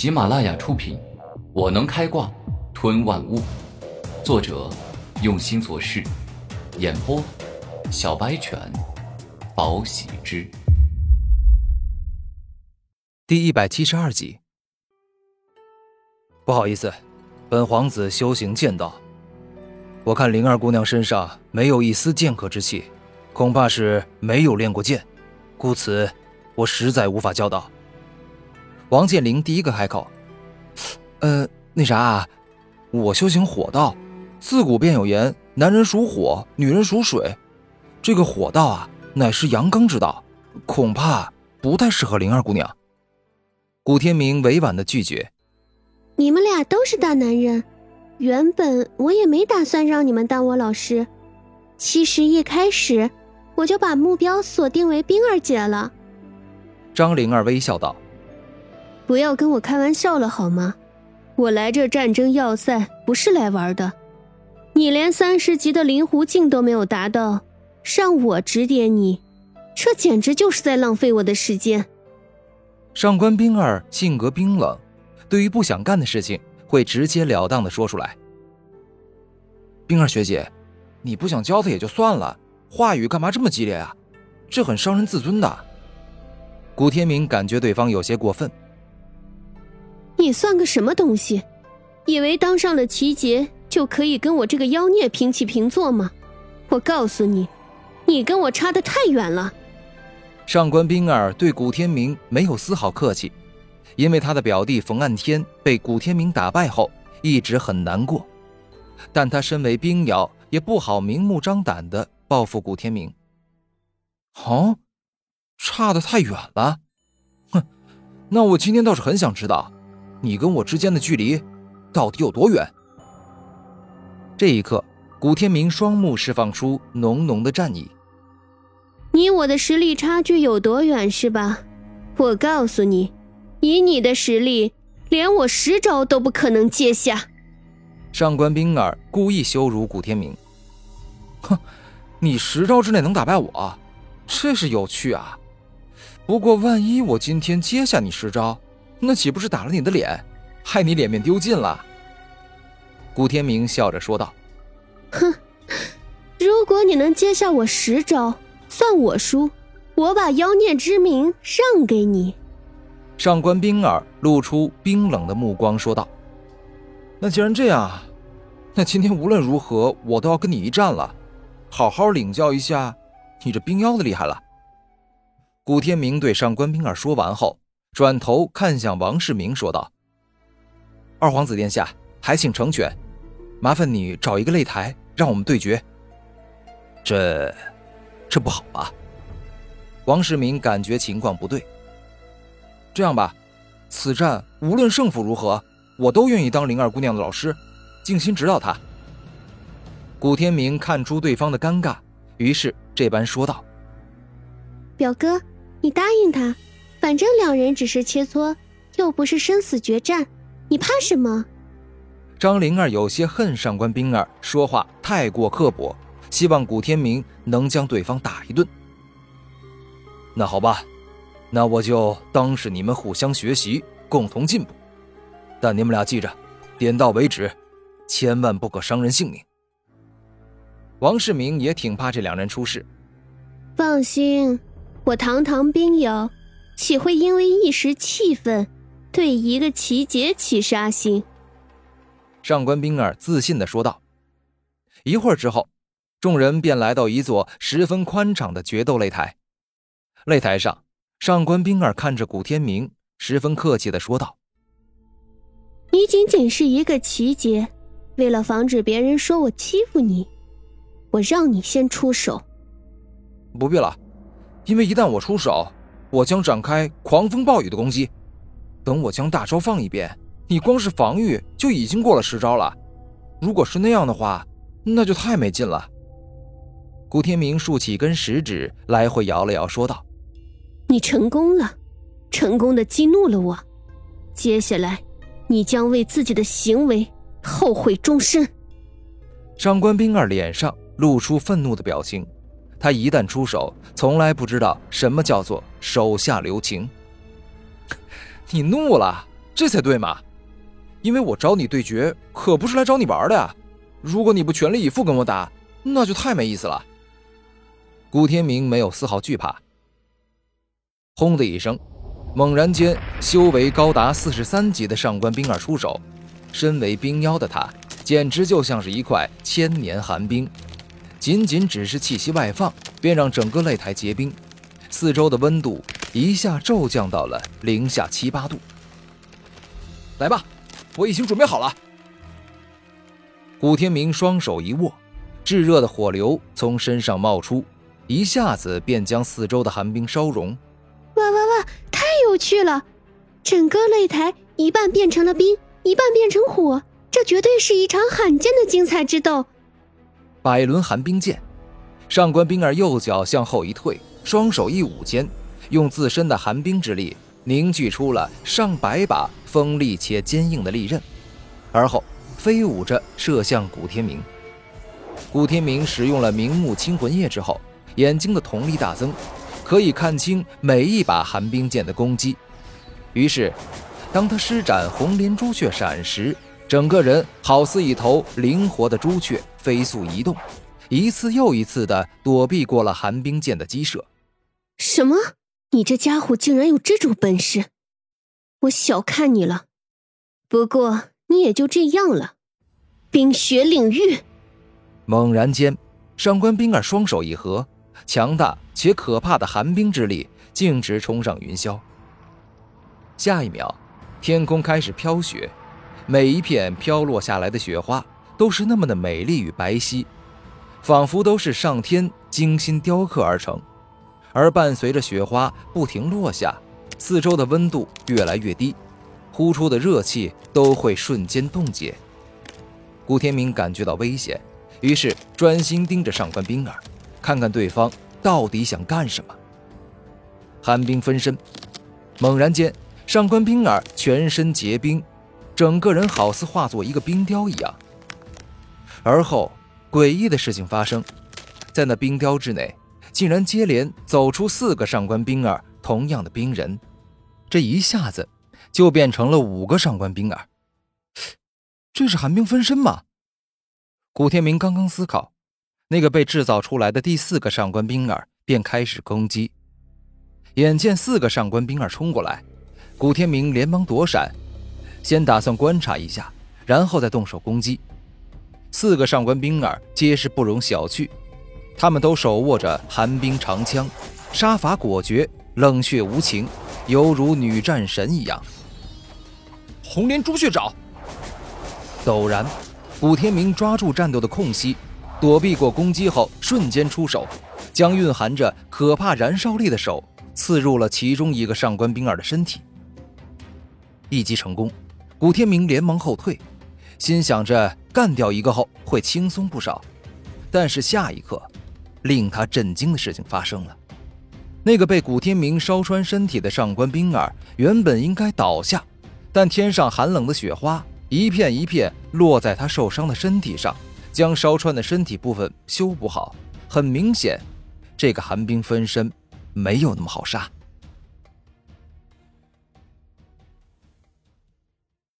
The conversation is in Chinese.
喜马拉雅出品，《我能开挂吞万物》，作者用心做事，演播小白犬，宝喜之，第一百七十二集。不好意思，本皇子修行剑道，我看灵儿姑娘身上没有一丝剑客之气，恐怕是没有练过剑，故此我实在无法教导。王健林第一个开口：“呃，那啥，我修行火道，自古便有言，男人属火，女人属水。这个火道啊，乃是阳刚之道，恐怕不太适合灵儿姑娘。”古天明委婉的拒绝：“你们俩都是大男人，原本我也没打算让你们当我老师。其实一开始我就把目标锁定为冰儿姐了。”张灵儿微笑道。不要跟我开玩笑了好吗？我来这战争要塞不是来玩的。你连三十级的灵狐境都没有达到，让我指点你，这简直就是在浪费我的时间。上官冰儿性格冰冷，对于不想干的事情会直截了当的说出来。冰儿学姐，你不想教他也就算了，话语干嘛这么激烈啊？这很伤人自尊的。古天明感觉对方有些过分。你算个什么东西？以为当上了齐杰就可以跟我这个妖孽平起平坐吗？我告诉你，你跟我差得太远了。上官冰儿对古天明没有丝毫客气，因为他的表弟冯岸天被古天明打败后一直很难过，但他身为冰妖，也不好明目张胆的报复古天明。哦，差得太远了。哼，那我今天倒是很想知道。你跟我之间的距离到底有多远？这一刻，古天明双目释放出浓浓的战意。你我的实力差距有多远是吧？我告诉你，以你的实力，连我十招都不可能接下。上官冰儿故意羞辱古天明。哼，你十招之内能打败我，这是有趣啊。不过万一我今天接下你十招？那岂不是打了你的脸，害你脸面丢尽了？古天明笑着说道：“哼，如果你能接下我十招，算我输，我把妖孽之名让给你。”上官冰儿露出冰冷的目光说道：“那既然这样，那今天无论如何我都要跟你一战了，好好领教一下你这冰妖的厉害了。”古天明对上官冰儿说完后。转头看向王世明，说道：“二皇子殿下，还请成全，麻烦你找一个擂台，让我们对决。”这，这不好吧？王世明感觉情况不对。这样吧，此战无论胜负如何，我都愿意当灵儿姑娘的老师，静心指导她。古天明看出对方的尴尬，于是这般说道：“表哥，你答应他。”反正两人只是切磋，又不是生死决战，你怕什么？张灵儿有些恨上官冰儿说话太过刻薄，希望古天明能将对方打一顿。那好吧，那我就当是你们互相学习，共同进步。但你们俩记着，点到为止，千万不可伤人性命。王世明也挺怕这两人出事。放心，我堂堂冰瑶。岂会因为一时气愤，对一个奇杰起杀心？上官冰儿自信的说道。一会儿之后，众人便来到一座十分宽敞的决斗擂台。擂台上，上官冰儿看着古天明，十分客气的说道：“你仅仅是一个奇杰，为了防止别人说我欺负你，我让你先出手。不必了，因为一旦我出手。”我将展开狂风暴雨的攻击，等我将大招放一遍，你光是防御就已经过了十招了。如果是那样的话，那就太没劲了。古天明竖起一根食指，来回摇了摇，说道：“你成功了，成功的激怒了我。接下来，你将为自己的行为后悔终身。”上官冰儿脸上露出愤怒的表情。他一旦出手，从来不知道什么叫做手下留情。你怒了，这才对嘛！因为我找你对决，可不是来找你玩的呀。如果你不全力以赴跟我打，那就太没意思了。古天明没有丝毫惧怕。轰的一声，猛然间，修为高达四十三级的上官冰儿出手。身为冰妖的他，简直就像是一块千年寒冰。仅仅只是气息外放，便让整个擂台结冰，四周的温度一下骤降到了零下七八度。来吧，我已经准备好了。古天明双手一握，炙热的火流从身上冒出，一下子便将四周的寒冰烧融。哇哇哇！太有趣了，整个擂台一半变成了冰，一半变成火，这绝对是一场罕见的精彩之斗。百轮寒冰剑，上官冰儿右脚向后一退，双手一舞间，用自身的寒冰之力凝聚出了上百把锋利且坚硬的利刃，而后飞舞着射向古天明。古天明使用了明目清魂液之后，眼睛的瞳力大增，可以看清每一把寒冰剑的攻击。于是，当他施展红莲朱雀闪时，整个人好似一头灵活的朱雀，飞速移动，一次又一次的躲避过了寒冰剑的击射。什么？你这家伙竟然有这种本事！我小看你了。不过你也就这样了。冰雪领域。猛然间，上官冰儿双手一合，强大且可怕的寒冰之力径直冲上云霄。下一秒，天空开始飘雪。每一片飘落下来的雪花都是那么的美丽与白皙，仿佛都是上天精心雕刻而成。而伴随着雪花不停落下，四周的温度越来越低，呼出的热气都会瞬间冻结。古天明感觉到危险，于是专心盯着上官冰儿，看看对方到底想干什么。寒冰分身，猛然间，上官冰儿全身结冰。整个人好似化作一个冰雕一样，而后诡异的事情发生，在那冰雕之内，竟然接连走出四个上官冰儿同样的冰人，这一下子就变成了五个上官冰儿。这是寒冰分身吗？古天明刚刚思考，那个被制造出来的第四个上官冰儿便开始攻击。眼见四个上官冰儿冲过来，古天明连忙躲闪。先打算观察一下，然后再动手攻击。四个上官冰儿皆是不容小觑，他们都手握着寒冰长枪，杀伐果决，冷血无情，犹如女战神一样。红莲朱雀爪。陡然，古天明抓住战斗的空隙，躲避过攻击后，瞬间出手，将蕴含着可怕燃烧力的手刺入了其中一个上官冰儿的身体。一击成功。古天明连忙后退，心想着干掉一个后会轻松不少。但是下一刻，令他震惊的事情发生了：那个被古天明烧穿身体的上官冰儿原本应该倒下，但天上寒冷的雪花一片一片落在他受伤的身体上，将烧穿的身体部分修补好。很明显，这个寒冰分身没有那么好杀。